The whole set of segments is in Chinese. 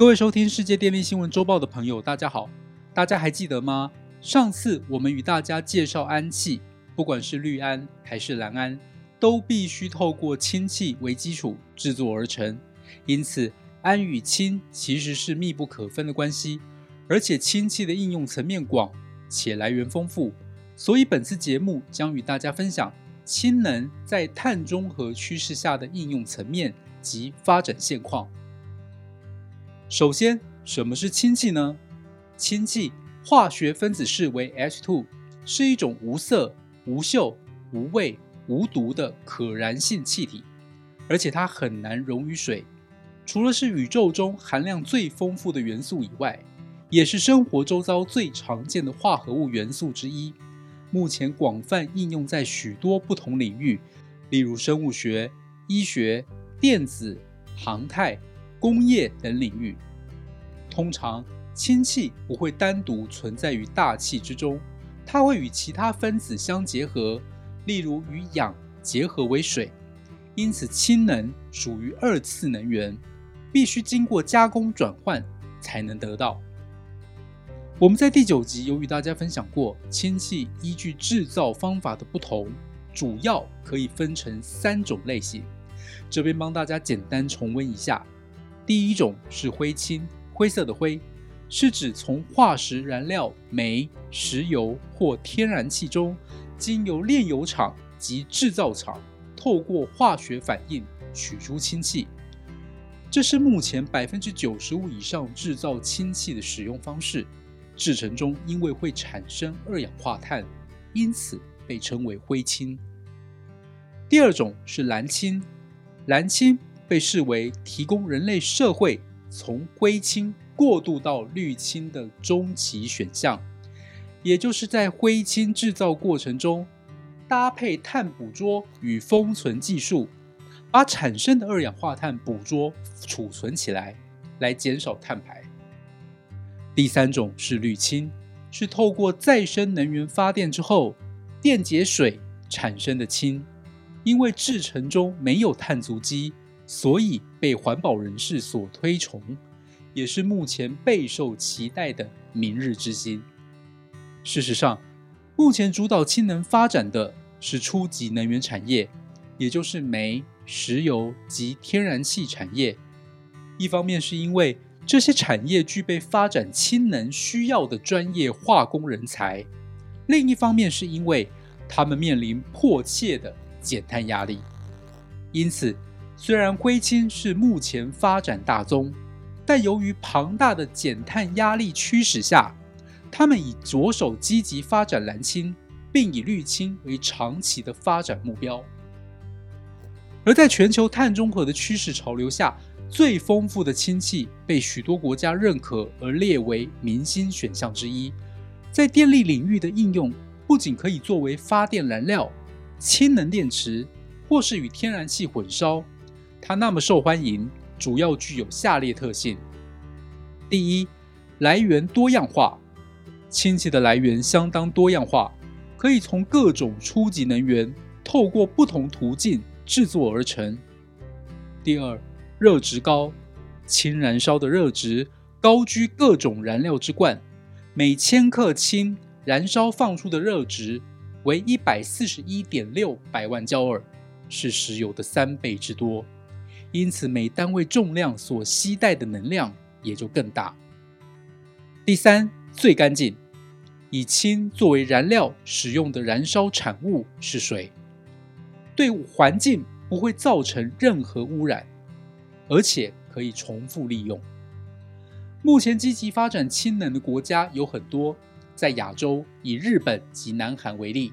各位收听世界电力新闻周报的朋友，大家好。大家还记得吗？上次我们与大家介绍氨气，不管是氯胺还是蓝胺，都必须透过氢气为基础制作而成。因此，氨与氢其实是密不可分的关系。而且，氢气的应用层面广且来源丰富，所以本次节目将与大家分享氢能在碳中和趋势下的应用层面及发展现况。首先，什么是氢气呢？氢气化学分子式为 H2，是一种无色、无嗅、无味、无毒的可燃性气体，而且它很难溶于水。除了是宇宙中含量最丰富的元素以外，也是生活周遭最常见的化合物元素之一。目前广泛应用在许多不同领域，例如生物学、医学、电子、航太、工业等领域。通常。氢气不会单独存在于大气之中，它会与其他分子相结合，例如与氧结合为水。因此，氢能属于二次能源，必须经过加工转换才能得到。我们在第九集有与大家分享过，氢气依据制造方法的不同，主要可以分成三种类型。这边帮大家简单重温一下：第一种是灰氢，灰色的灰。是指从化石燃料煤、石油或天然气中，经由炼油厂及制造厂透过化学反应取出氢气。这是目前百分之九十五以上制造氢气的使用方式。制成中因为会产生二氧化碳，因此被称为灰氢。第二种是蓝氢，蓝氢被视为提供人类社会从灰氢。过渡到滤氢的中期选项，也就是在灰氢制造过程中，搭配碳捕捉与封存技术，把产生的二氧化碳捕捉储存起来，来减少碳排。第三种是滤氢，是透过再生能源发电之后，电解水产生的氢，因为制成中没有碳足迹，所以被环保人士所推崇。也是目前备受期待的明日之星。事实上，目前主导氢能发展的是初级能源产业，也就是煤、石油及天然气产业。一方面是因为这些产业具备发展氢能需要的专业化工人才，另一方面是因为他们面临迫切的减碳压力。因此，虽然硅氢是目前发展大宗。但由于庞大的减碳压力驱使下，他们已着手积极发展蓝氢，并以绿氢为长期的发展目标。而在全球碳中和的趋势潮流下，最丰富的氢气被许多国家认可而列为明星选项之一。在电力领域的应用，不仅可以作为发电燃料、氢能电池，或是与天然气混烧，它那么受欢迎。主要具有下列特性：第一，来源多样化，氢气的来源相当多样化，可以从各种初级能源透过不同途径制作而成。第二，热值高，氢燃烧的热值高居各种燃料之冠，每千克氢燃烧放出的热值为一百四十一点六百万焦耳，是石油的三倍之多。因此，每单位重量所携带的能量也就更大。第三，最干净，以氢作为燃料使用的燃烧产物是水，对环境不会造成任何污染，而且可以重复利用。目前积极发展氢能的国家有很多，在亚洲以日本及南韩为例。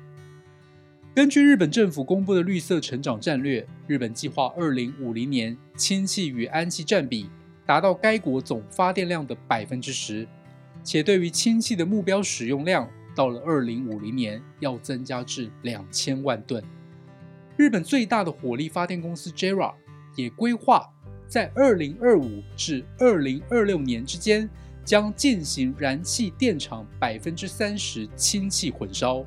根据日本政府公布的绿色成长战略，日本计划二零五零年氢气与氨气占比达到该国总发电量的百分之十，且对于氢气的目标使用量到了二零五零年要增加至两千万吨。日本最大的火力发电公司 JERA 也规划在二零二五至二零二六年之间将进行燃气电厂百分之三十氢气混烧，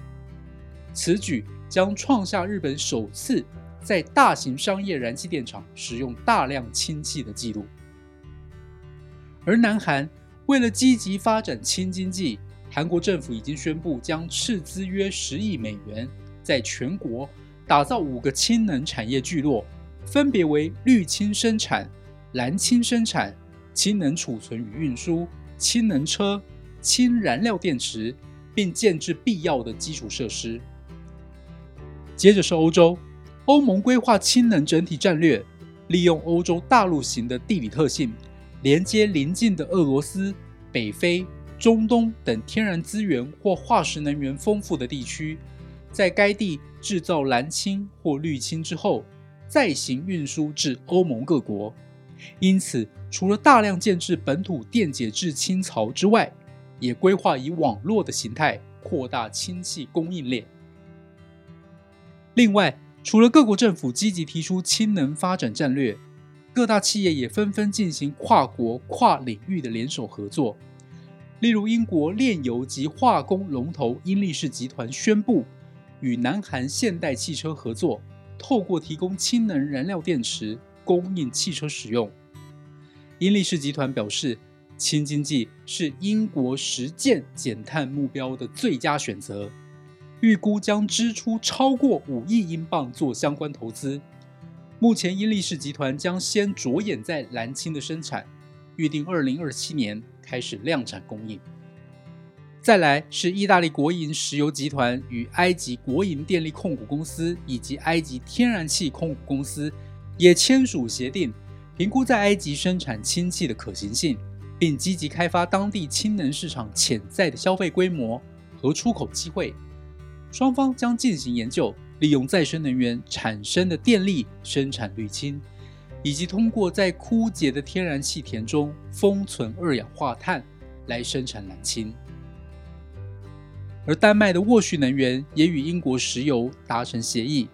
此举。将创下日本首次在大型商业燃气电厂使用大量氢气的记录。而南韩为了积极发展氢经济，韩国政府已经宣布将斥资约十亿美元，在全国打造五个氢能产业聚落，分别为绿氢生产、蓝氢生产、氢能储存与运输、氢能车、氢燃料电池，并建置必要的基础设施。接着是欧洲，欧盟规划氢能整体战略，利用欧洲大陆型的地理特性，连接邻近的俄罗斯、北非。中东等天然资源或化石能源丰富的地区，在该地制造蓝氢或绿氢之后，再行运输至欧盟各国。因此，除了大量建制本土电解质氢槽之外，也规划以网络的形态扩大氢气供应链。另外，除了各国政府积极提出氢能发展战略，各大企业也纷纷进行跨国、跨领域的联手合作。例如，英国炼油及化工龙头英力士集团宣布与南韩现代汽车合作，透过提供氢能燃料电池供应汽车使用。英力士集团表示，氢经济是英国实践减碳目标的最佳选择，预估将支出超过五亿英镑做相关投资。目前，英力士集团将先着眼在蓝氢的生产，预定二零二七年。开始量产供应。再来是意大利国营石油集团与埃及国营电力控股公司以及埃及天然气控股公司也签署协定，评估在埃及生产氢气的可行性，并积极开发当地氢能市场潜在的消费规模和出口机会。双方将进行研究，利用再生能源产生的电力生产绿氢。以及通过在枯竭的天然气田中封存二氧化碳来生产蓝氢，而丹麦的沃旭能源也与英国石油达成协议，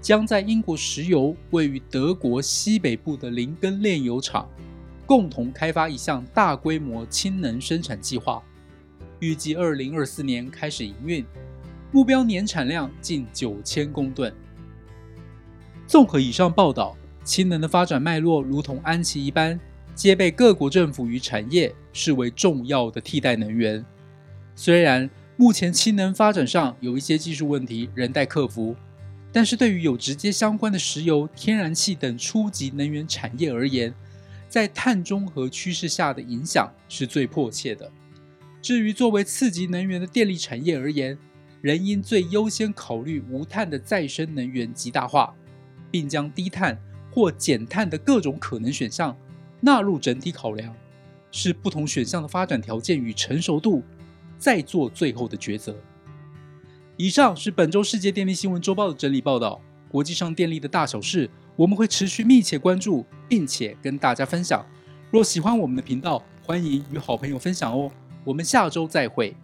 将在英国石油位于德国西北部的林根炼油厂共同开发一项大规模氢能生产计划，预计二零二四年开始营运，目标年产量近九千公吨。综合以上报道。氢能的发展脉络如同安琪一般，皆被各国政府与产业视为重要的替代能源。虽然目前氢能发展上有一些技术问题仍待克服，但是对于有直接相关的石油、天然气等初级能源产业而言，在碳中和趋势下的影响是最迫切的。至于作为次级能源的电力产业而言，仍应最优先考虑无碳的再生能源极大化，并将低碳。或减碳的各种可能选项纳入整体考量，是不同选项的发展条件与成熟度，再做最后的抉择。以上是本周世界电力新闻周报的整理报道。国际上电力的大小事，我们会持续密切关注，并且跟大家分享。若喜欢我们的频道，欢迎与好朋友分享哦。我们下周再会。